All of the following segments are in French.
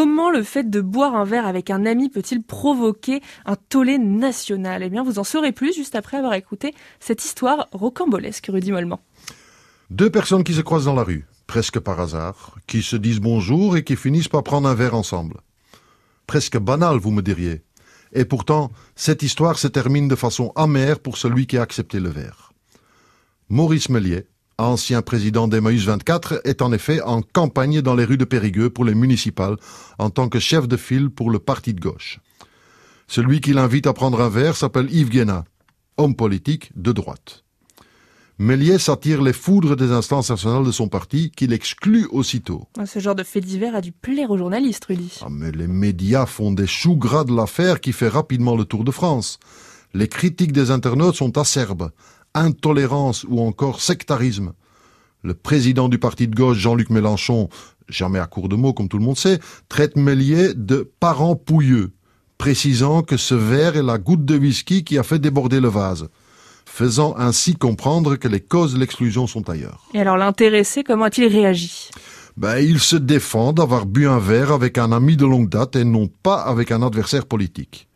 Comment le fait de boire un verre avec un ami peut-il provoquer un tollé national? Eh bien, vous en saurez plus juste après avoir écouté cette histoire rocambolesque, Rudy Mollement. Deux personnes qui se croisent dans la rue, presque par hasard, qui se disent bonjour et qui finissent par prendre un verre ensemble. Presque banal, vous me diriez. Et pourtant, cette histoire se termine de façon amère pour celui qui a accepté le verre. Maurice Mellier, ancien président d'Emmaüs 24, est en effet en campagne dans les rues de Périgueux pour les municipales en tant que chef de file pour le parti de gauche. Celui qui l'invite à prendre un verre s'appelle Yves Guéna, homme politique de droite. Méliès s'attire les foudres des instances nationales de son parti, qu'il exclut aussitôt. Ah, ce genre de fait divers a dû plaire aux journalistes, Rudy. Ah, mais les médias font des choux gras de l'affaire qui fait rapidement le tour de France. Les critiques des internautes sont acerbes. Intolérance ou encore sectarisme. Le président du parti de gauche, Jean-Luc Mélenchon, jamais à court de mots comme tout le monde sait, traite Méliès de parent pouilleux, précisant que ce verre est la goutte de whisky qui a fait déborder le vase faisant ainsi comprendre que les causes de l'exclusion sont ailleurs. Et alors l'intéressé, comment a-t-il réagi? Ben, il se défend d'avoir bu un verre avec un ami de longue date et non pas avec un adversaire politique.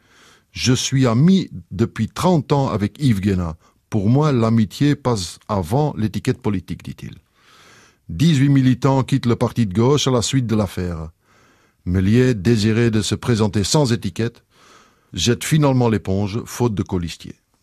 Je suis ami depuis 30 ans avec Yves Guéna. Pour moi, l'amitié passe avant l'étiquette politique, dit-il. 18 militants quittent le parti de gauche à la suite de l'affaire. Méliès, désiré de se présenter sans étiquette, jette finalement l'éponge, faute de colistier.